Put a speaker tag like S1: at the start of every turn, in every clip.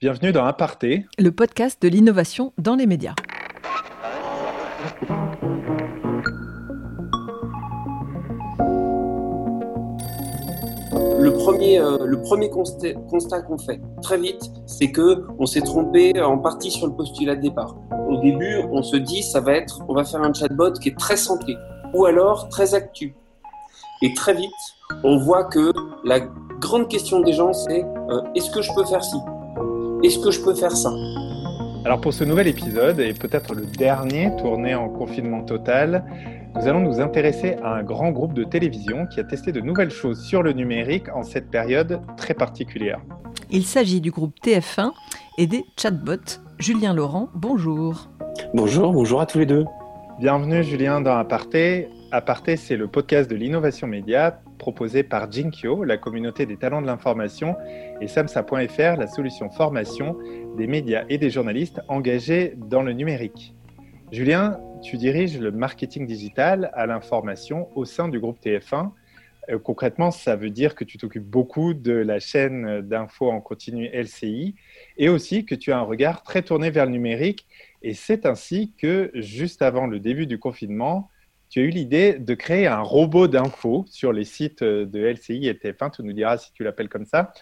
S1: Bienvenue dans Aparté,
S2: le podcast de l'innovation dans les médias.
S3: Le premier, euh, le premier constat, qu'on fait très vite, c'est que on s'est trompé en partie sur le postulat de départ. Au début, on se dit ça va être, on va faire un chatbot qui est très centré ou alors très actu. Et très vite, on voit que la grande question des gens, c'est euh, est-ce que je peux faire ci? Est-ce que je peux faire ça?
S1: Alors pour ce nouvel épisode, et peut-être le dernier tourné en confinement total, nous allons nous intéresser à un grand groupe de télévision qui a testé de nouvelles choses sur le numérique en cette période très particulière.
S2: Il s'agit du groupe TF1 et des chatbots. Julien Laurent, bonjour.
S3: Bonjour, bonjour à tous les deux.
S1: Bienvenue Julien dans Aparté. Aparté, c'est le podcast de l'innovation média proposé par Jinkyo, la communauté des talents de l'information, et Samsa.fr, la solution formation des médias et des journalistes engagés dans le numérique. Julien, tu diriges le marketing digital à l'information au sein du groupe TF1. Euh, concrètement, ça veut dire que tu t'occupes beaucoup de la chaîne d'infos en continu LCI et aussi que tu as un regard très tourné vers le numérique. Et c'est ainsi que, juste avant le début du confinement, tu as eu l'idée de créer un robot d'info sur les sites de LCI et TF1. Tu nous diras si tu l'appelles comme ça.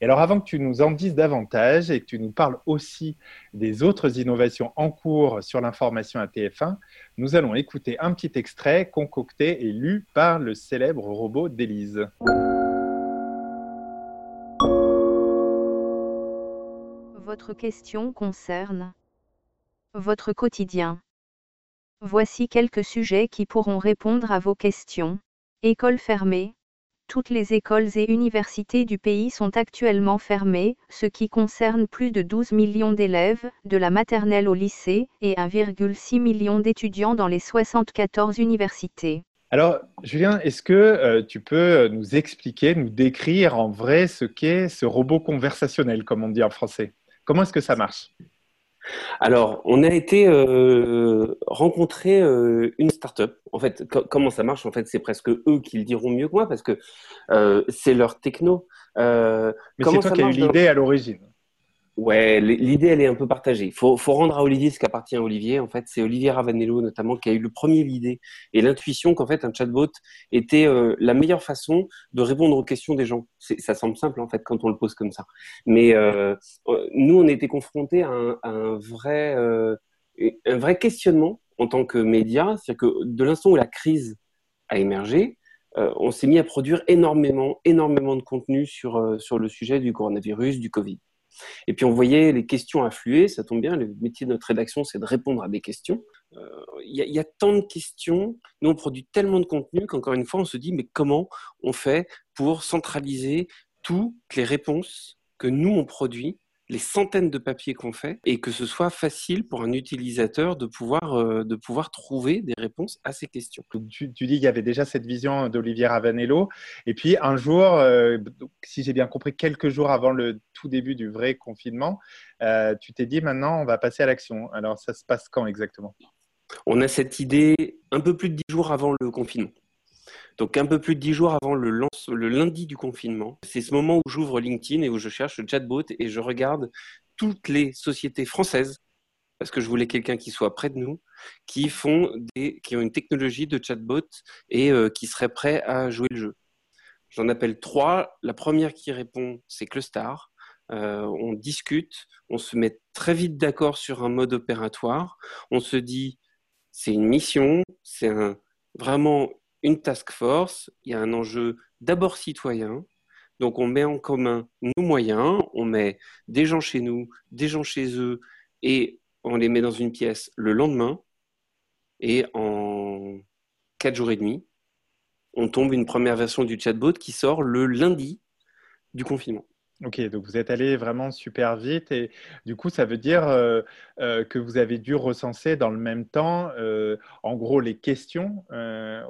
S1: Et alors, avant que tu nous en dises davantage et que tu nous parles aussi des autres innovations en cours sur l'information à TF1, nous allons écouter un petit extrait concocté et lu par le célèbre robot d'Élise.
S4: Votre question concerne votre quotidien. Voici quelques sujets qui pourront répondre à vos questions. École fermée. Toutes les écoles et universités du pays sont actuellement fermées, ce qui concerne plus de 12 millions d'élèves, de la maternelle au lycée, et 1,6 million d'étudiants dans les 74 universités.
S1: Alors, Julien, est-ce que euh, tu peux nous expliquer, nous décrire en vrai ce qu'est ce robot conversationnel, comme on dit en français? Comment est-ce que ça marche?
S3: Alors, on a été euh, rencontrer euh, une start-up. En fait, comment ça marche En fait, c'est presque eux qui le diront mieux que moi parce que euh, c'est leur techno.
S1: Mais c'est toi qui as eu l'idée à l'origine.
S3: Ouais, l'idée, elle est un peu partagée. Il faut, faut, rendre à Olivier ce qu'appartient à Olivier. En fait, c'est Olivier Ravanello, notamment, qui a eu le premier l'idée et l'intuition qu'en fait, un chatbot était euh, la meilleure façon de répondre aux questions des gens. Ça semble simple, en fait, quand on le pose comme ça. Mais euh, euh nous, on était confrontés à un, un vrai, euh, un vrai questionnement en tant que média. C'est-à-dire que de l'instant où la crise a émergé, euh, on s'est mis à produire énormément, énormément de contenu sur, sur le sujet du coronavirus, du Covid. Et puis on voyait les questions affluer, ça tombe bien, le métier de notre rédaction, c'est de répondre à des questions. Euh, il y, a tant de questions, nous on produit tellement de contenu qu'encore une fois on se dit mais comment on fait pour centraliser toutes les réponses que nous on produit les centaines de papiers qu'on fait et que ce soit facile pour un utilisateur de pouvoir, euh, de pouvoir trouver des réponses à ces questions.
S1: Tu, dis qu'il y avait déjà cette vision d'Olivier Ravanello. Et puis un jour, euh, si j'ai bien compris, quelques jours avant le tout début du vrai confinement, euh, tu t'es dit maintenant on va passer à l'action. Alors ça se passe quand exactement?
S3: On a cette idée un peu plus de dix jours avant le confinement. Donc un peu plus de dix jours avant le, le lundi du confinement, c'est ce moment où j'ouvre LinkedIn et où je cherche le chatbot et je regarde toutes les sociétés françaises, parce que je voulais quelqu'un qui soit près de nous, qui font des, qui ont une technologie de chatbot et euh, qui serait prêt à jouer le jeu. J'en appelle trois. La première qui répond, c'est Clustar. Euh, on discute, on se met très vite d'accord sur un mode opératoire. On se dit, c'est une mission, c'est un, vraiment une task force, il y a un enjeu d'abord citoyen. Donc on met en commun nos moyens, on met des gens chez nous, des gens chez eux, et on les met dans une pièce le lendemain. Et en quatre jours et demi, on tombe une première version du chatbot qui sort le lundi du confinement.
S1: Ok, donc vous êtes allé vraiment super vite et du coup, ça veut dire euh, euh, que vous avez dû recenser dans le même temps, euh, en gros, les questions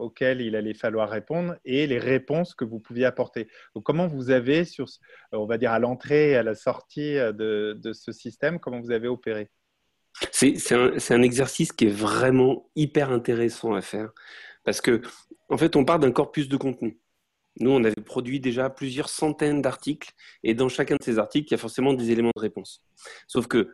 S1: auxquelles il allait falloir répondre et les réponses que vous pouviez apporter. Donc, comment vous avez, on va dire, à l'entrée et à la sortie de, de ce système, comment vous avez opéré?
S3: C'est un, un, exercice qui est vraiment hyper intéressant à faire parce que, en fait, on part d'un corpus de contenu. Nous, on avait produit déjà plusieurs centaines d'articles, et dans chacun de ces articles, il y a forcément des éléments de réponse. Sauf que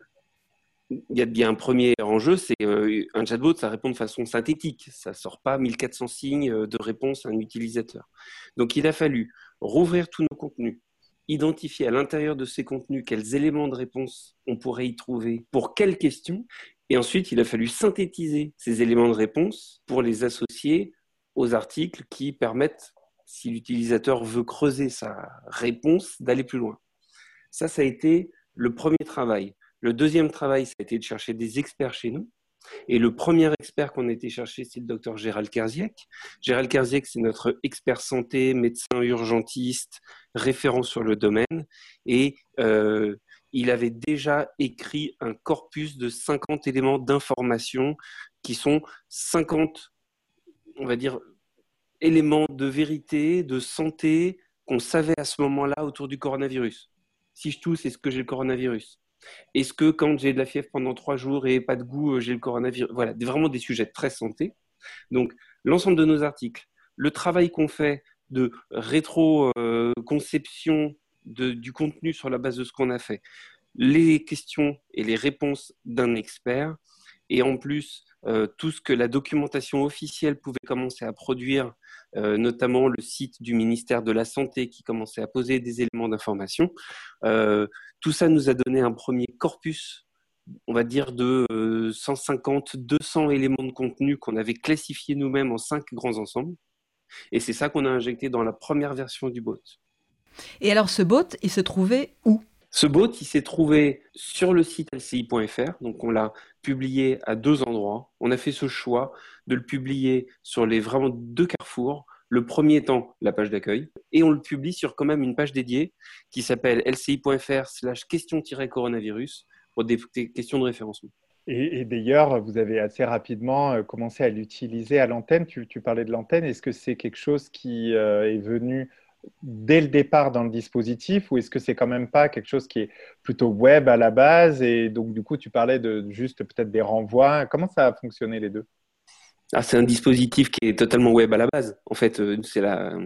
S3: il y a bien un premier enjeu, c'est euh, un chatbot, ça répond de façon synthétique. Ça sort pas 1400 signes euh, de réponse à un utilisateur. Donc, il a fallu rouvrir tous nos contenus, identifier à l'intérieur de ces contenus quels éléments de réponse on pourrait y trouver, pour quelles questions, et ensuite, il a fallu synthétiser ces éléments de réponse pour les associer aux articles qui permettent, si l'utilisateur veut creuser sa réponse, d'aller plus loin. Ça, ça a été le premier travail. Le deuxième travail, ça a été de chercher des experts chez nous. Et le premier expert qu'on a été chercher, c'est le docteur Gérald Kerziek. Gérald Kerziek, c'est notre expert santé, médecin urgentiste, référent sur le domaine. Et euh, il avait déjà écrit un corpus de 50 éléments d'information qui sont 50, on va dire, éléments de vérité, de santé qu'on savait à ce moment-là autour du coronavirus. Si je tousse, est-ce que j'ai le coronavirus? Est-ce que quand j'ai de la fièvre pendant trois jours et pas de goût, euh, j'ai le coronavirus? Voilà, vraiment des sujets très santé. Donc, l'ensemble de nos articles, le travail qu'on fait de rétro-conception du contenu sur la base de ce qu'on a fait, les questions et les réponses d'un expert, et en plus euh, tout ce que la documentation officielle pouvait commencer à produire, euh, notamment le site du ministère de la Santé qui commençait à poser des éléments d'information. Euh, tout ça nous a donné un premier corpus, on va dire, de 150, 200 éléments de contenu qu'on avait classifiés nous-mêmes en cinq grands ensembles. Et c'est ça qu'on a injecté dans la première version du bot.
S2: Et alors ce bot, il se trouvait où?
S3: Ce bot, il s'est trouvé sur le site lci.fr, donc on l'a publié à deux endroits. On a fait ce choix de le publier sur les vraiment deux carrefours. Le premier étant la page d'accueil, et on le publie sur quand même une page dédiée qui s'appelle lci.fr slash question-coronavirus pour des questions de référencement.
S1: Et, d'ailleurs, vous avez assez rapidement euh, commencé à l'utiliser à l'antenne. Tu, parlais de l'antenne. Est-ce que c'est quelque chose qui euh, est venu dès le départ dans le dispositif ou est-ce que c'est quand même pas quelque chose qui est plutôt web à la base et donc du coup tu parlais de juste peut-être des renvois. Comment ça a fonctionné les deux?
S3: Ah, c'est un dispositif qui est totalement web à la base. En fait euh, c'est la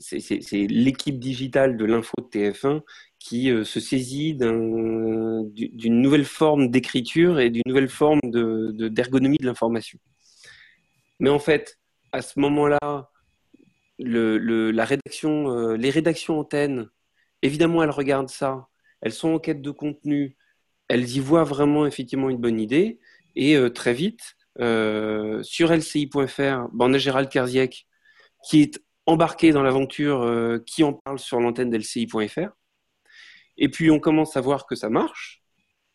S3: c'est l'équipe digitale de l'info de TF1 qui euh, se saisit d'une nouvelle forme d'écriture et d'une nouvelle forme d'ergonomie de, de l'information. Mais en fait, à ce moment-là, le, la rédaction, euh, les rédactions antennes, évidemment, elles regardent ça. Elles sont en quête de contenu. Elles y voient vraiment effectivement une bonne idée. Et euh, très vite, euh, sur lci.fr, ben, on a Gérald Kerziek qui est embarqué dans l'aventure, qui en parle sur l'antenne d'LCI.fr. Et puis on commence à voir que ça marche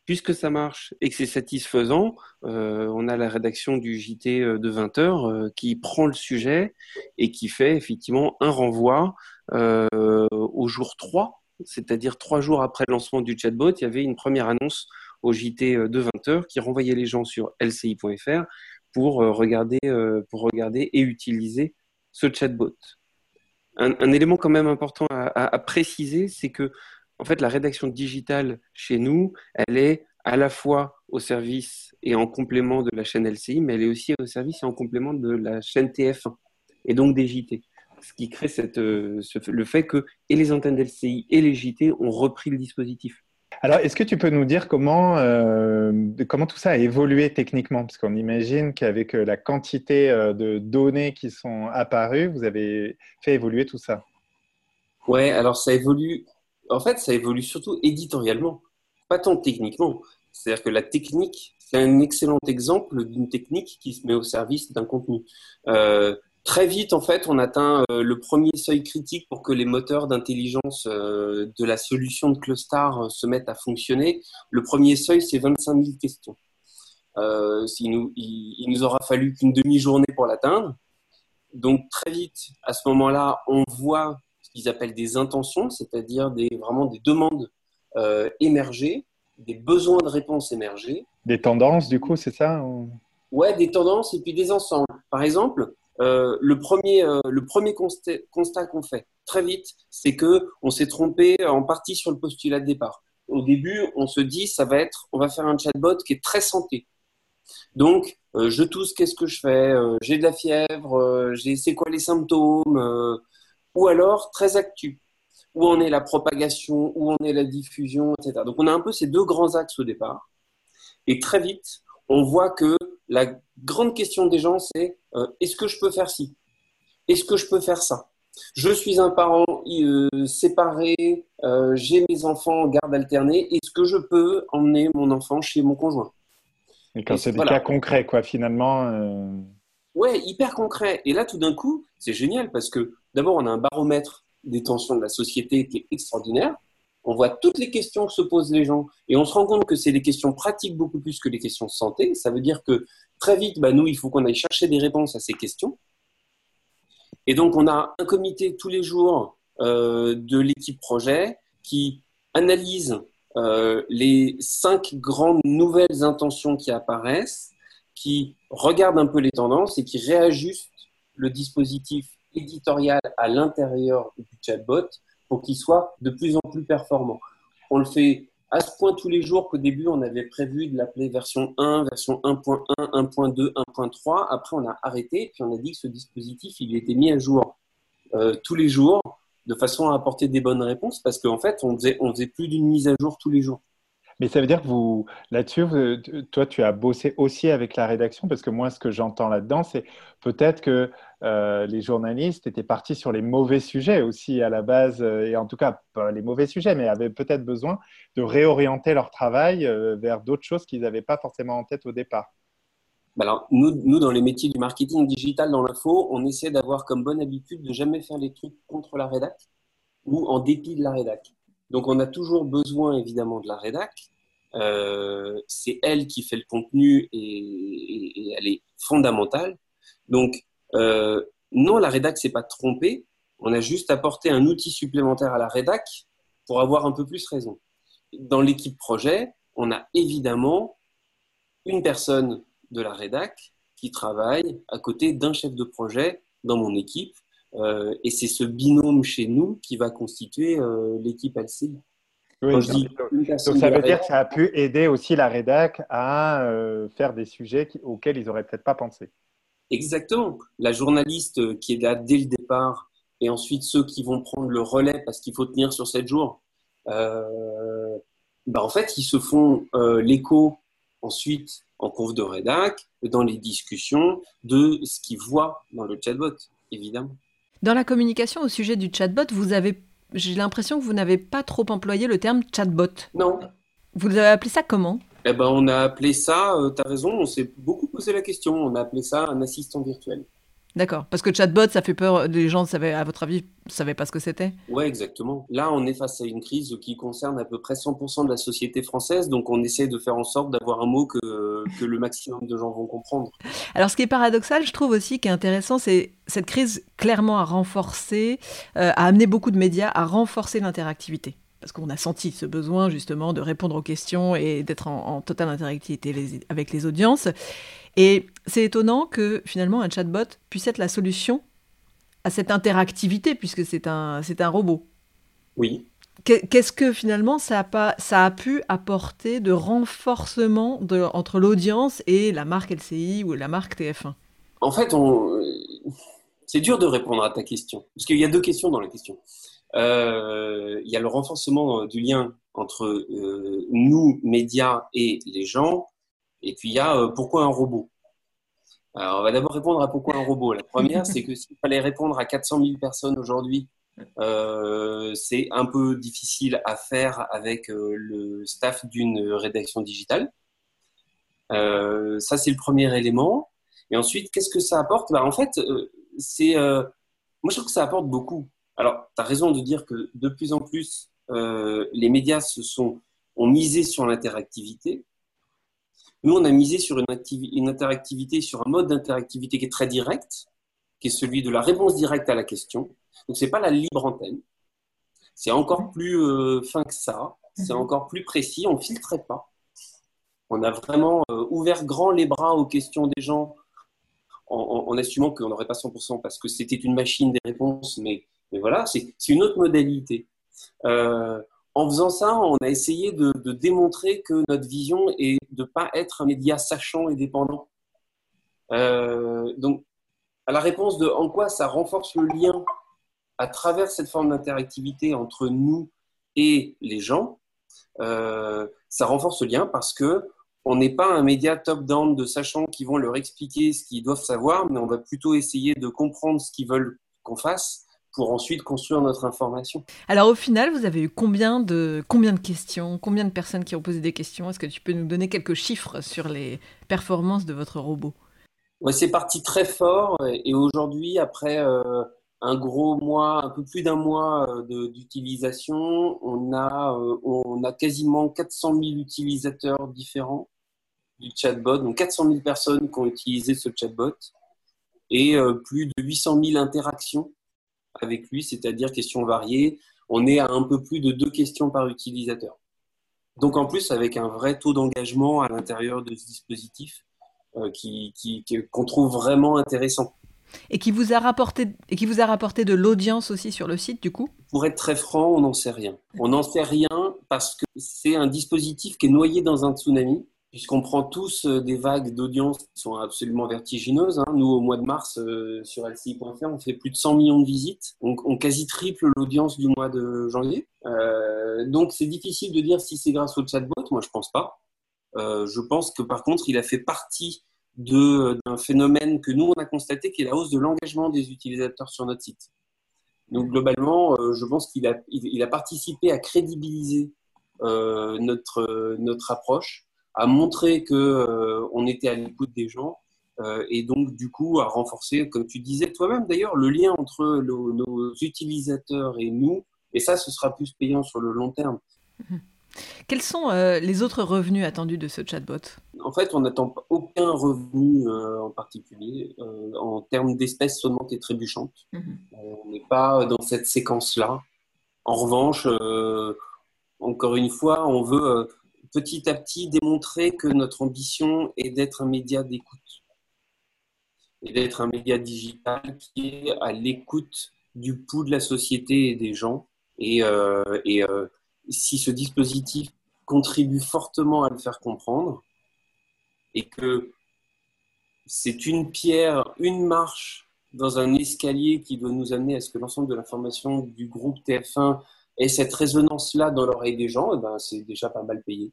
S3: puisque ça marche et que c'est satisfaisant, euh, on a la rédaction du JT euh, de 20 heures euh, qui prend le sujet et qui fait effectivement un renvoi au jour 3, c'est-à-dire trois jours après le lancement du chatbot, il y avait une première annonce au JT de 20 heures qui renvoyait les gens sur lci.fr pour regarder, pour regarder et utiliser ce chatbot. Un, élément quand même important à préciser, c'est que en fait, la rédaction digitale chez nous, elle est à la fois au service et en complément de la chaîne LCI, mais elle est aussi au service et en complément de la chaîne TF1 et donc des JT. Ce qui crée cette, euh, le fait que et les antennes LCI et les JT ont repris le dispositif.
S1: Alors, est-ce que tu peux nous dire comment, euh, comment tout ça a évolué techniquement? Parce qu'on imagine qu'avec euh, la quantité de données qui sont apparues, vous avez fait évoluer tout ça.
S3: Ouais, alors ça évolue en fait, ça évolue surtout éditorialement, pas tant techniquement. C'est-à-dire que la technique, c'est un excellent exemple d'une technique qui se met au service d'un contenu. Euh, très vite, en fait, on atteint euh, le premier seuil critique pour que les moteurs d'intelligence euh, de la solution de Clustar se mettent à fonctionner. Le premier seuil, c'est 25 000 questions. il, nous, il nous aura fallu qu'une demi-journée pour l'atteindre. Donc très vite, à ce moment-là, on voit qu'ils appellent des intentions, c'est-à-dire des, vraiment des demandes euh, émergées, des besoins de réponse émergés.
S1: Des tendances, du coup, c'est ça
S3: Ouais, des tendances et puis des ensembles. Par exemple, euh, le premier, euh, le premier constat, qu'on fait très vite, c'est que on s'est trompé en partie sur le postulat de départ. Au début, on se dit, ça va être, on va faire un chatbot qui est très santé. Donc, je tousse, qu'est-ce que je fais? J'ai de la fièvre, j'ai, c'est quoi les symptômes? Ou alors très actu. Où en est la propagation, où en est la diffusion, etc. Donc on a un peu ces deux grands axes au départ. Et très vite, on voit que la grande question des gens, c'est euh, est-ce que je peux faire ci? Est-ce que je peux faire ça? Je suis un parent euh, séparé, euh, j'ai mes enfants en garde alternée, est-ce que je peux emmener mon enfant chez mon conjoint?
S1: Et quand c'est des cas concrets, quoi, finalement.
S3: Ouais, hyper concret. Et là, tout d'un coup, c'est génial parce que d'abord, on a un baromètre des tensions de la société qui est extraordinaire. On voit toutes les questions que se posent les gens et on se rend compte que c'est des questions pratiques beaucoup plus que les questions de santé. Ça veut dire que très vite, bah, nous, il faut qu'on aille chercher des réponses à ces questions. Et donc, on a un comité tous les jours euh, de l'équipe projet qui analyse euh, les cinq grandes nouvelles intentions qui apparaissent, qui regarde un peu les tendances et qui réajuste le dispositif éditorial à l'intérieur du chatbot pour qu'il soit de plus en plus performant. On le fait à ce point tous les jours qu'au début, on avait prévu de l'appeler version 1, version 1.1, 1.2, 1.3. Après, on a arrêté, puis on a dit que ce dispositif, il était mis à jour euh, tous les jours de façon à apporter des bonnes réponses parce qu'en fait, on faisait plus d'une mise à jour tous les jours.
S1: Mais ça veut dire que là-dessus, toi, tu as bossé aussi avec la rédaction, parce que moi, ce que j'entends là-dedans, c'est peut-être que euh, les journalistes étaient partis sur les mauvais sujets aussi à la base, euh, et en tout cas, pas les mauvais sujets, mais avaient peut-être besoin de réorienter leur travail euh, vers d'autres choses qu'ils n'avaient pas forcément en tête au départ.
S3: Bah alors, nous, nous, dans les métiers du marketing digital dans l'info, on essaie d'avoir comme bonne habitude de jamais faire les trucs contre la rédac ou en dépit de la rédac. Donc, on a toujours besoin évidemment de la rédac. Euh, c'est elle qui fait le contenu et, elle est fondamentale. Donc, euh, non, la rédac s'est pas trompée. On a juste apporté un outil supplémentaire à la rédac pour avoir un peu plus raison. Dans l'équipe projet, on a évidemment une personne de la rédac qui travaille à côté d'un chef de projet dans mon équipe euh, et c'est ce binôme chez nous qui va constituer euh, l'équipe LCI.
S1: Donc, ça veut dire que ça a pu aider aussi la rédac à euh, faire des sujets auxquels ils n'auraient peut-être pas pensé.
S3: Exactement. La journaliste qui est là dès le départ et ensuite ceux qui vont prendre le relais parce qu'il faut tenir sur 7 jours, bah en fait, ils se font l'écho ensuite en conf de rédac, dans les discussions de ce qu'ils voient dans le chatbot, évidemment.
S2: Dans la communication au sujet du chatbot, vous avez, j'ai l'impression que vous n'avez pas trop employé le terme chatbot.
S3: Non.
S2: Vous avez appelé ça comment?
S3: Eh ben, on a appelé ça, euh, tu as raison, on s'est beaucoup posé la question, on a appelé ça un assistant virtuel.
S2: D'accord. Parce que chatbot, ça fait peur. Les gens, savaient, à votre avis, ne savaient pas ce que c'était?
S3: Oui, exactement. Là, on est face à une crise qui concerne à peu près 100% de la société française. Donc, on essaie de faire en sorte d'avoir un mot que, que le maximum de gens vont comprendre.
S2: Alors, ce qui est paradoxal, je trouve aussi, qui est intéressant, c'est cette crise clairement a renforcé, euh, a amené beaucoup de médias à renforcer l'interactivité parce qu'on a senti ce besoin justement de répondre aux questions et d'être en, en, totale interactivité avec les audiences. Et c'est étonnant que finalement un chatbot puisse être la solution à cette interactivité, puisque c'est un, c'est un robot.
S3: Oui.
S2: Qu'est-ce que finalement ça a, pas, ça a pu apporter de renforcement de, entre l'audience et la marque LCI ou la marque TF1
S3: En fait, on... c'est dur de répondre à ta question, parce qu'il y a deux questions dans la question. Euh, il y a le renforcement du lien entre euh, nous, médias, et les gens, et puis il y a euh, pourquoi un robot? Alors on va d'abord répondre à pourquoi un robot. La première, c'est que s'il fallait répondre à 400 000 personnes aujourd'hui, euh, c'est un peu difficile à faire avec euh, le staff d'une rédaction digitale. ça, c'est le premier élément. Et ensuite, qu'est-ce que ça apporte? Bah, En fait, c'est, moi, je trouve que ça apporte beaucoup. Alors, tu as raison de dire que de plus en plus, les médias se sont, ont misé sur l'interactivité. Nous, on a misé sur une, une interactivité, sur un mode d'interactivité qui est très direct, qui est celui de la réponse directe à la question. Donc, ce n'est pas la libre antenne. C'est encore plus euh, fin que ça. C'est mhm. encore plus précis. On ne filtrait pas. On a vraiment euh, ouvert grand les bras aux questions des gens en, assumant qu'on n'aurait pas 100% parce que c'était une machine des réponses. Mais, mais voilà, c'est une autre modalité. Euh, en faisant ça, on a essayé de, démontrer que notre vision est de ne pas être un média sachant et dépendant. Euh, donc, à la réponse de en quoi ça renforce le lien à travers cette forme d'interactivité entre nous et les gens, euh, ça renforce le lien parce que on n'est pas un média top-down de sachants qui vont leur expliquer ce qu'ils doivent savoir, mais on va plutôt essayer de comprendre ce qu'ils veulent qu'on fasse pour ensuite construire notre information.
S2: Alors au final, vous avez eu combien de, combien de questions, combien de personnes qui ont posé des questions? Est-ce que tu peux nous donner quelques chiffres sur les performances de votre robot?
S3: Ouais, C'est parti très fort et aujourd'hui, après euh, un gros mois, un peu plus d'un mois euh, d'utilisation, on, a, euh, on a quasiment 400 000 utilisateurs différents du chatbot, donc 400 000 personnes qui ont utilisé ce chatbot et plus de 800 000 interactions avec lui, c'est-à-dire questions variées. On est à un peu plus de deux questions par utilisateur. Donc en plus, avec un vrai taux d'engagement à l'intérieur de ce dispositif euh, qui, qu'on trouve vraiment intéressant.
S2: Et qui vous a rapporté, et qui vous a rapporté de l'audience aussi sur le site, du coup?
S3: Pour être très franc, on n'en sait rien. On n'en sait rien parce que c'est un dispositif qui est noyé dans un tsunami puisqu'on prend tous euh, des vagues d'audience qui sont absolument vertigineuses. Hein. Nous, au mois de mars, euh, sur LCI.fr, on fait plus de 100 millions de visites. Donc, on quasi triple l'audience du mois de janvier. Euh, donc, c'est difficile de dire si c'est grâce au chatbot. Moi, je pense pas. je pense que, par contre, il a fait partie d'un phénomène que nous, on a constaté, qui est la hausse de l'engagement des utilisateurs sur notre site. Donc, globalement, je pense qu'il a, participé à crédibiliser notre approche à montrer que euh, on était à l'écoute des gens euh, et donc du coup à renforcer, comme tu disais toi-même d'ailleurs, le lien entre nos, utilisateurs et nous. Et ça, ce sera plus payant sur le long terme.
S2: Quels sont euh, les autres revenus attendus de ce chatbot?
S3: En fait, on n'attend aucun revenu en particulier en termes d'espèces sonnantes et trébuchantes. Mhm. on n'est pas dans cette séquence-là. En revanche, encore une fois, on veut petit à petit démontrer que notre ambition est d'être un média d'écoute et d'être un média digital qui est à l'écoute du pouls de la société et des gens. Et, euh, euh, si ce dispositif contribue fortement à le faire comprendre et que c'est une pierre, une marche dans un escalier qui doit nous amener à ce que l'ensemble de l'information du groupe TF1 ait cette résonance-là dans l'oreille des gens, eh ben c'est déjà pas mal payé.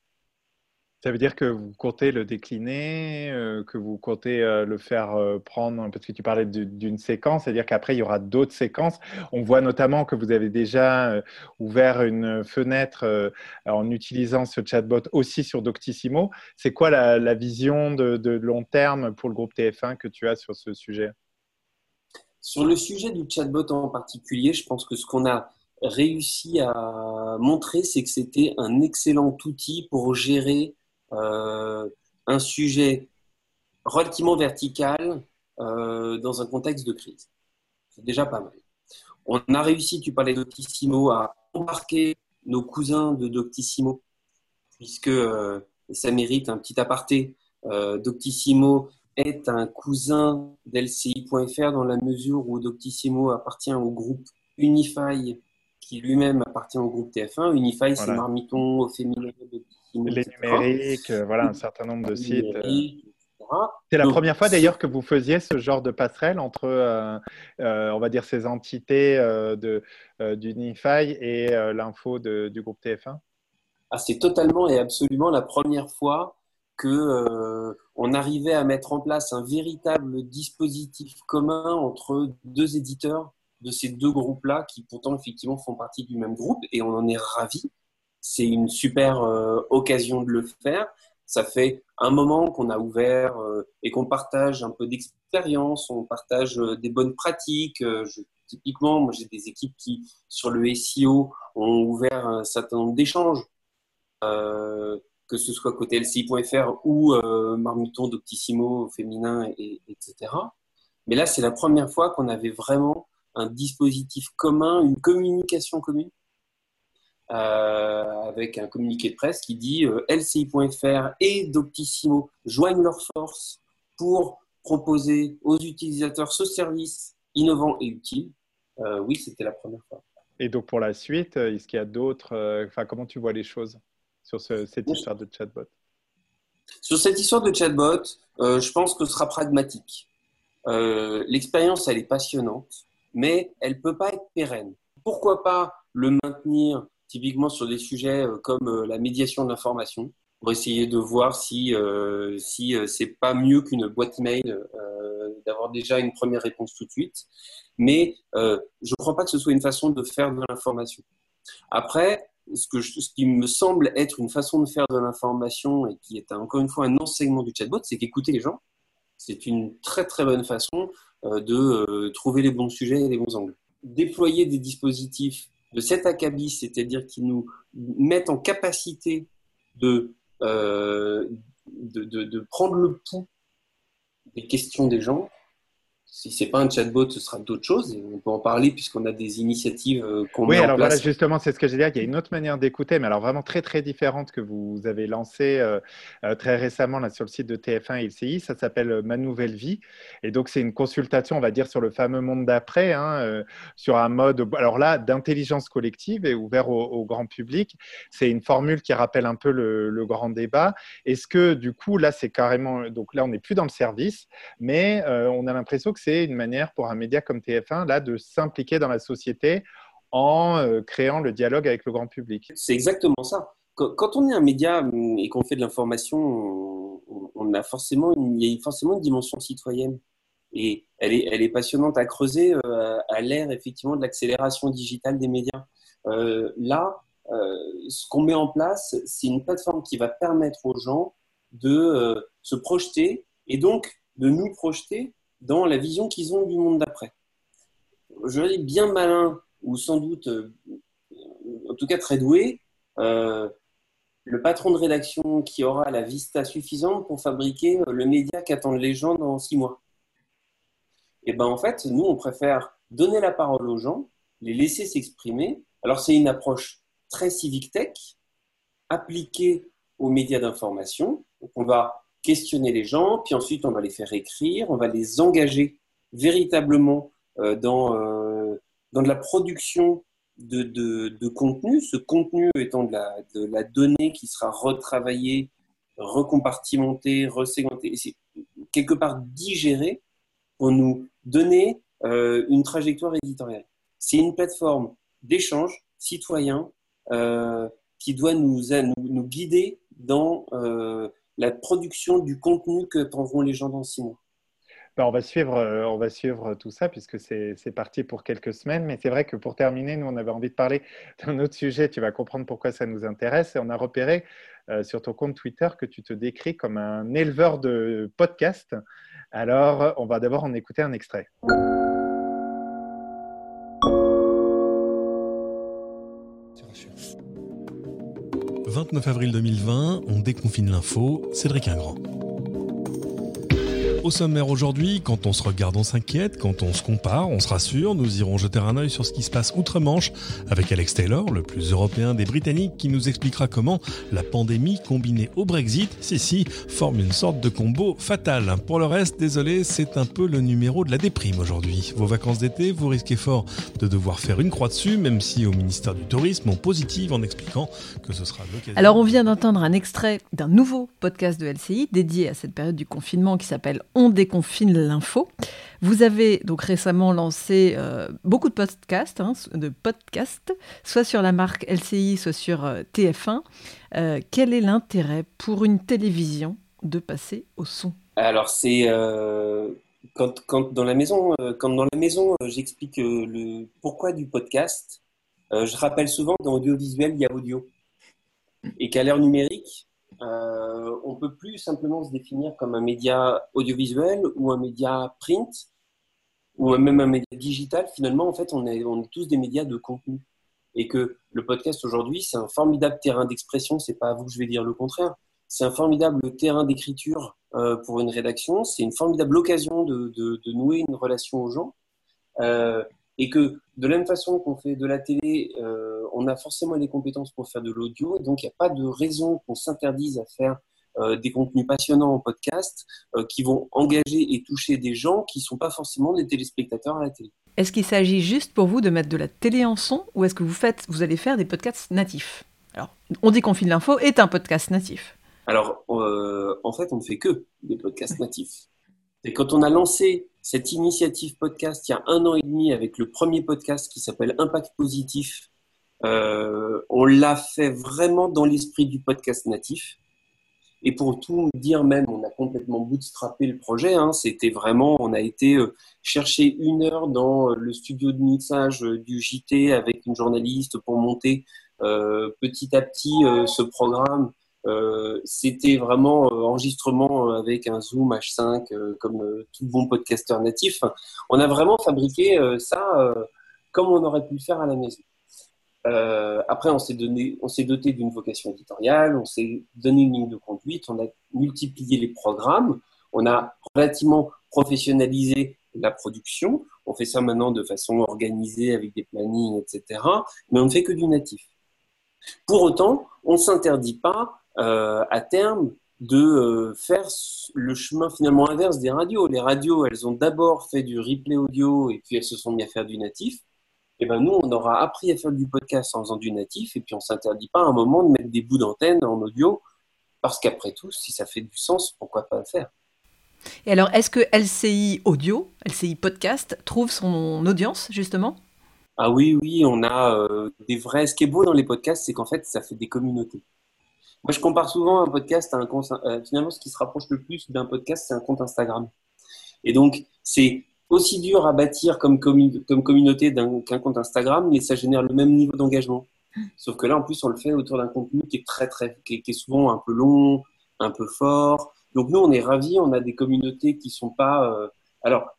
S1: Ça veut dire que vous comptez le décliner, euh, que vous comptez euh, le faire euh, prendre, parce que tu parlais d'une séquence, c'est-à-dire qu'après, il y aura d'autres séquences. On voit notamment que vous avez déjà ouvert une fenêtre en utilisant ce chatbot aussi sur Doctissimo. C'est quoi la, vision de, long terme pour le groupe TF1 que tu as sur ce sujet?
S3: Sur le sujet du chatbot en particulier, je pense que ce qu'on a réussi à montrer, c'est que c'était un excellent outil pour gérer un sujet relativement vertical euh, dans un contexte de crise. C'est déjà pas mal. On a réussi, tu parlais d'Octissimo, à embarquer nos cousins de Doctissimo, puisque euh, ça mérite un petit aparté. Doctissimo est un cousin d'LCI.fr dans la mesure où Doctissimo appartient au groupe Unify, qui lui-même appartient au groupe TF1. Unify, c'est Marmiton au féminin,
S1: les numériques, euh, voilà, un certain nombre de sites. Euh. C'est la première fois d'ailleurs que vous faisiez ce genre de passerelle entre, euh, on va dire, ces entités de, d'Unify et l'info du groupe TF1
S3: ah, C'est totalement et absolument la première fois que on arrivait à mettre en place un véritable dispositif commun entre deux éditeurs de ces deux groupes-là, qui pourtant effectivement font partie du même groupe, et on en est ravis c'est une super euh, occasion de le faire. Ça fait un moment qu'on a ouvert euh, et qu'on partage un peu d'expérience, on partage euh, des bonnes pratiques. typiquement, moi j'ai des équipes qui, sur le SEO, ont ouvert un certain nombre d'échanges, que ce soit côté LCI.fr ou Marmuton, Doctissimo, Féminin, et, etc. Mais là, c'est la première fois qu'on avait vraiment un dispositif commun, une communication commune avec un communiqué de presse qui dit euh, LCI.fr et Doctissimo joignent leurs forces pour proposer aux utilisateurs ce service innovant et utile. Euh, oui, c'était la première fois.
S1: Et donc pour la suite, est-ce qu'il y a d'autres Enfin, comment tu vois les choses sur cette histoire de chatbot?
S3: Sur cette histoire de chatbot, je pense que ce sera pragmatique. L'expérience, elle est passionnante. mais elle ne peut pas être pérenne. Pourquoi pas le maintenir typiquement sur des sujets euh, comme euh, la médiation de l'information pour essayer de voir si, euh, si c'est pas mieux qu'une boîte mail d'avoir déjà une première réponse tout de suite. Mais je ne crois pas que ce soit une façon de faire de l'information. Après, ce, ce qui me semble être une façon de faire de l'information et qui est encore une fois un enseignement du chatbot, c'est qu'écouter les gens, c'est une très très bonne façon de trouver les bons sujets et les bons angles. Déployer des dispositifs de cet acabit, c'est-à-dire qui nous mettent en capacité de, euh, de, de, de, prendre le pouls des questions des gens, si c'est pas un chatbot, ce sera d'autres choses. Et on peut en parler puisqu'on a des initiatives euh, qu'on
S1: oui,
S3: met
S1: alors
S3: en place.
S1: voilà, justement, c'est ce que j'ai dit. Il y a une autre manière d'écouter, mais alors vraiment très très différente que vous avez lancée euh, euh, très récemment là sur le site de TF1 et LCI. Ça s'appelle Ma Nouvelle Vie. Et donc c'est une consultation, on va dire, sur le fameux monde d'après, hein, euh, sur un mode, alors là, d'intelligence collective et ouvert au, au grand public. C'est une formule qui rappelle un peu le, le grand débat. Est-ce que du coup là, c'est carrément, donc là, on n'est plus dans le service, mais euh, on a l'impression que c'est une manière pour un média comme TF1 là de s'impliquer dans la société en euh, créant le dialogue avec le grand public.
S3: C'est exactement ça. Quand on est un média hum, et qu'on fait de l'information, on, a forcément il y a forcément une dimension citoyenne. Et elle est, elle est passionnante à creuser euh, à l'ère effectivement de l'accélération digitale des médias. Euh, là, ce qu'on met en place, c'est une plateforme qui va permettre aux gens de se projeter et donc de nous projeter dans la vision qu'ils ont du monde d'après. Je dis bien malin ou sans doute, euh, en tout cas très doué, euh, le patron de rédaction qui aura la vista suffisante pour fabriquer euh, le média qu'attendent les gens dans six mois. Et ben en fait, nous, on préfère donner la parole aux gens, les laisser s'exprimer. Alors c'est une approche très civic tech, appliquée aux médias d'information. On va questionner les gens, puis ensuite on va les faire écrire, on va les engager véritablement euh, dans, euh, dans de la production de, de, de contenu, ce contenu étant de la, de la donnée qui sera retravaillée, recompartimentée, resegmentée, quelque part digérée pour nous donner euh, une trajectoire éditoriale. C'est une plateforme d'échange citoyen euh, qui doit nous, nous, nous guider dans euh, la production du contenu que prendront les gens dans six mois.
S1: Ben, on, va suivre, euh, on va suivre tout ça puisque c'est parti pour quelques semaines. Mais c'est vrai que pour terminer, nous, on avait envie de parler d'un autre sujet. Tu vas comprendre pourquoi ça nous intéresse. Et on a repéré euh, sur ton compte Twitter que tu te décris comme un éleveur de podcasts. Alors, on va d'abord en écouter un extrait.
S5: 29 avril 2020, on déconfine l'info, Cédric Ingrand. Au sommaire aujourd'hui, quand on se regarde, on s'inquiète, quand on se compare, on se rassure, nous irons jeter un œil sur ce qui se passe outre-Manche avec Alex Taylor, le plus européen des Britanniques, qui nous expliquera comment la pandémie combinée au Brexit, si si, forme une sorte de combo fatal. Pour le reste, désolé, c'est un peu le numéro de la déprime aujourd'hui. Vos vacances d'été, vous risquez fort de devoir faire une croix dessus, même si au ministère du Tourisme, on positive en expliquant que ce sera l'occasion.
S2: Alors, on vient d'entendre un extrait d'un nouveau podcast de LCI dédié à cette période du confinement qui s'appelle On déconfine l'info. Vous avez donc récemment lancé euh, beaucoup de podcasts, hein, de podcasts, soit sur la marque LCI, soit sur euh, TF1. Euh, quel est l'intérêt pour une télévision de passer au son?
S3: Alors c'est quand, dans la maison, quand dans la maison, j'explique le pourquoi du podcast. je rappelle souvent que dans audiovisuel, il y a audio et qu'à l'ère numérique, euh, on peut plus simplement se définir comme un média audiovisuel ou un média print ou même un média digital. Finalement, en fait, on est, tous des médias de contenu et que le podcast aujourd'hui, c'est un formidable terrain d'expression. C'est pas à vous que je vais dire le contraire. C'est un formidable terrain d'écriture euh, pour une rédaction. C'est une formidable occasion de nouer une relation aux gens. Euh, et que de la même façon qu'on fait de la télé, euh, on a forcément les compétences pour faire de l'audio. Et donc, il n'y a pas de raison qu'on s'interdise à faire euh, des contenus passionnants en podcast euh, qui vont engager et toucher des gens qui ne sont pas forcément des téléspectateurs à la télé.
S2: Est-ce qu'il s'agit juste pour vous de mettre de la télé en son ou est-ce que vous, faites, vous allez faire des podcasts natifs? Alors, On déconfine l'info est un podcast natif.
S3: Alors, en fait, on ne fait que des podcasts natifs. Et quand on a lancé cette initiative podcast il y a un an et demi avec le premier podcast qui s'appelle Impact Positif. Euh, on l'a fait vraiment dans l'esprit du podcast natif. Et pour tout dire même, on a complètement bootstrappé le projet. Hein. C'était vraiment, on a été euh, chercher une heure dans le studio de mixage du JT avec une journaliste pour monter euh, petit à petit ce programme euh, c'était vraiment euh, enregistrement avec un Zoom H5 euh, comme tout bon podcasteur natif. On a vraiment fabriqué ça comme on aurait pu le faire à la maison. après, on s'est doté d'une vocation éditoriale, on s'est donné une ligne de conduite, on a multiplié les programmes, on a relativement professionnalisé la production. On fait ça maintenant de façon organisée avec des plannings, etc. Mais on ne fait que du natif. Pour autant, on ne s'interdit pas euh, à terme de euh, faire le chemin finalement inverse des radios. Les radios, elles ont d'abord fait du replay audio et puis elles se sont mis à faire du natif. Et ben nous, on aura appris à faire du podcast en faisant du natif et puis on s'interdit pas à un moment de mettre des bouts d'antenne en audio parce qu'après tout, si ça fait du sens, pourquoi pas le faire?
S2: Et alors, est-ce que LCI Audio, LCI Podcast, trouve son audience justement?
S3: Ah oui, oui, on a euh, des vrais. Ce qui est beau dans les podcasts, c'est qu'en fait, ça fait des communautés. Moi, je compare souvent un podcast à un compte. Euh, finalement, ce qui se rapproche le plus d'un podcast, c'est un compte Instagram. Et donc, c'est aussi dur à bâtir comme, comme communauté qu'un compte Instagram, mais ça génère le même niveau d'engagement. Sauf que là, en plus, on le fait autour d'un contenu qui est très, très, qui est, souvent un peu long, un peu fort. Donc, nous, on est ravis. On a des communautés qui sont pas. Euh, alors,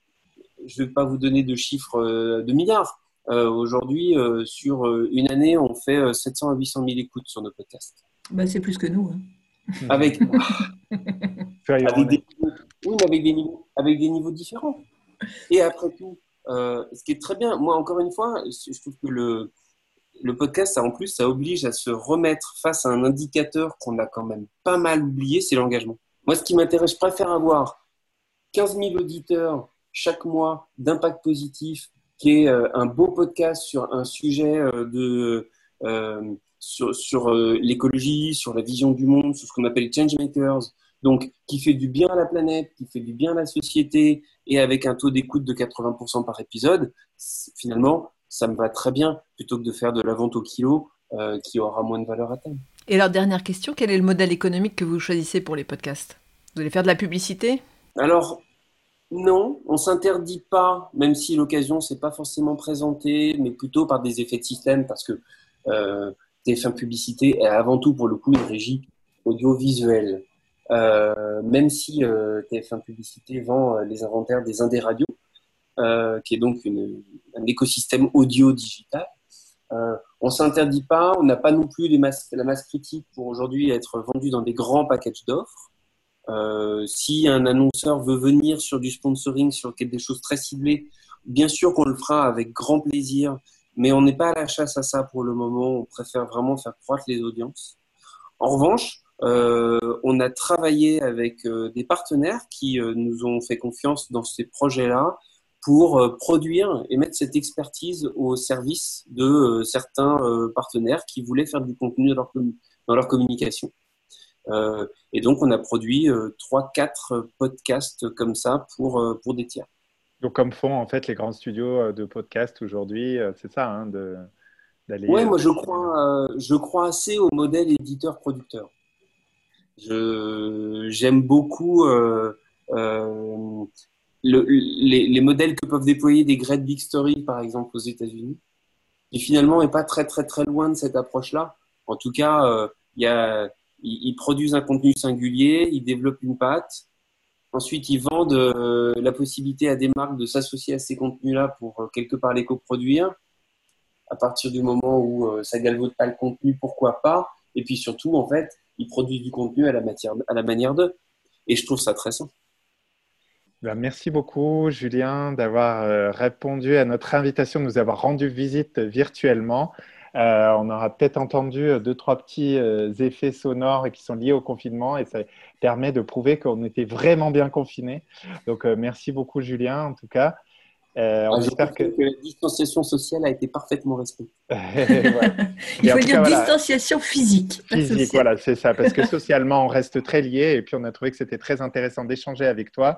S3: je vais pas vous donner de chiffres euh, de milliards. Aujourd'hui, sur une année, on fait 700 à 800 000 écoutes sur nos podcasts.
S2: Bah, c'est plus que nous.
S3: Hein. Avec, avec, des, oui, mais avec, des niveaux, avec des niveaux différents. Et après tout, euh, ce qui est très bien, moi, encore une fois, je trouve que le, le podcast, ça, en plus, ça oblige à se remettre face à un indicateur qu'on a quand même pas mal oublié, c'est l'engagement. Moi, ce qui m'intéresse, je préfère avoir 15 000 auditeurs chaque mois d'impact positif, qui est euh, un beau podcast sur un sujet euh, de sur, euh, l'écologie, sur la vision du monde, sur ce qu'on appelle changemakers, donc qui fait du bien à la planète, qui fait du bien à la société, et avec un taux d'écoute de 80% par épisode, finalement, ça me va très bien, plutôt que de faire de la vente au kilo euh, qui aura moins de valeur à terme.
S2: Et alors, dernière question, quel est le modèle économique que vous choisissez pour les podcasts? Vous allez faire de la publicité?
S3: Alors, non, on s'interdit pas, même si l'occasion s'est pas forcément présentée, mais plutôt par des effets de système, parce que euh, TF1 Publicité est avant tout pour le coup une régie audiovisuelle. Euh, même si euh, TF1 Publicité vend euh, les inventaires des Indés Radio, qui est donc un écosystème audio-digital, on ne s'interdit pas, on n'a pas non plus la masse critique pour aujourd'hui être vendu dans des grands packages d'offres. si un annonceur veut venir sur du sponsoring, sur des choses très ciblées, bien sûr qu'on le fera avec grand plaisir mais on n'est pas à la chasse à ça pour le moment. On préfère vraiment faire croître les audiences. En revanche, euh, on a travaillé avec euh, des partenaires qui euh, nous ont fait confiance dans ces projets-là pour produire et mettre cette expertise au service de certains partenaires qui voulaient faire du contenu dans leur, dans leur communication. et donc, on a produit trois, quatre podcasts comme ça pour, pour des tiers.
S1: Donc, comme font en fait les grands studios euh, de podcast aujourd'hui, euh, c'est ça, hein,
S3: d'aller. Oui, moi je crois, euh, je crois assez au modèle éditeur-producteur. J'aime beaucoup les, modèles que peuvent déployer des Great Big Story, par exemple, aux États-Unis. Et finalement, n'est pas très très très loin de cette approche-là. En tout cas, il y a, ils, produisent un contenu singulier, ils développent une patte, Ensuite, ils vendent euh, la possibilité à des marques de s'associer à ces contenus-là pour euh, quelque part les coproduire. À partir du moment où euh, ça galvaude pas le contenu, pourquoi pas? Et puis surtout, en fait, ils produisent du contenu à la, manière d'eux. Et je trouve ça très simple.
S1: Ben, merci beaucoup, Julien, d'avoir répondu à notre invitation, de nous avoir rendu visite virtuellement. Euh, on aura peut-être entendu euh, deux, trois petits euh, effets sonores qui sont liés au confinement et ça permet de prouver qu'on était vraiment bien confinés. Donc, merci beaucoup, Julien, en tout cas.
S3: Euh, on ah, que... que... la distanciation sociale a été parfaitement respectée.
S6: Il faut dire distanciation physique.
S1: Physique, voilà, c'est ça, parce que socialement, on reste très liés et puis on a trouvé que c'était très intéressant d'échanger avec toi.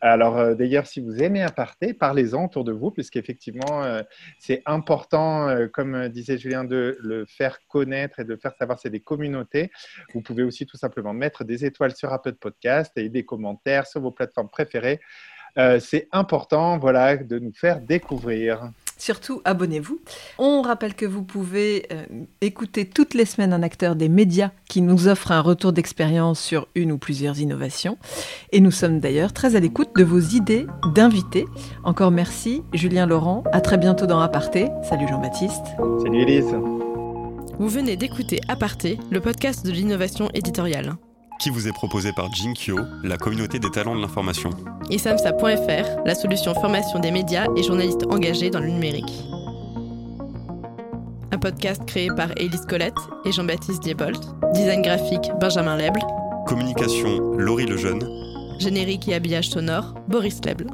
S1: Alors, euh, d'ailleurs, si vous aimez Aparté, parlez-en autour de vous, puisqu'effectivement, euh, c'est important, euh, comme disait Julien, de le faire connaître et de faire savoir c'est des communautés. Vous pouvez aussi tout simplement mettre des étoiles sur Apple Podcast et des commentaires sur vos plateformes préférées. Euh, c'est important voilà, de nous faire découvrir.
S2: Surtout, abonnez-vous. On rappelle que vous pouvez euh, écouter toutes les semaines un acteur des médias qui nous offre un retour d'expérience sur une ou plusieurs innovations. Et nous sommes d'ailleurs très à l'écoute de vos idées d'invités. Encore merci, Julien Laurent. À très bientôt dans Aparté. Salut Jean-Baptiste.
S1: Salut Elise.
S7: Vous venez d'écouter Aparté, le podcast de l'innovation éditoriale
S8: qui vous est proposé par Jinkyo, la communauté des talents de l'information.
S7: Et samsa.fr, la solution formation des médias et journalistes engagés dans le numérique. Un podcast créé par Élise Collette et Jean-Baptiste Diebold. Design graphique Benjamin Leble.
S8: Communication Laurie Lejeune.
S7: Générique et habillage sonore Boris Leble.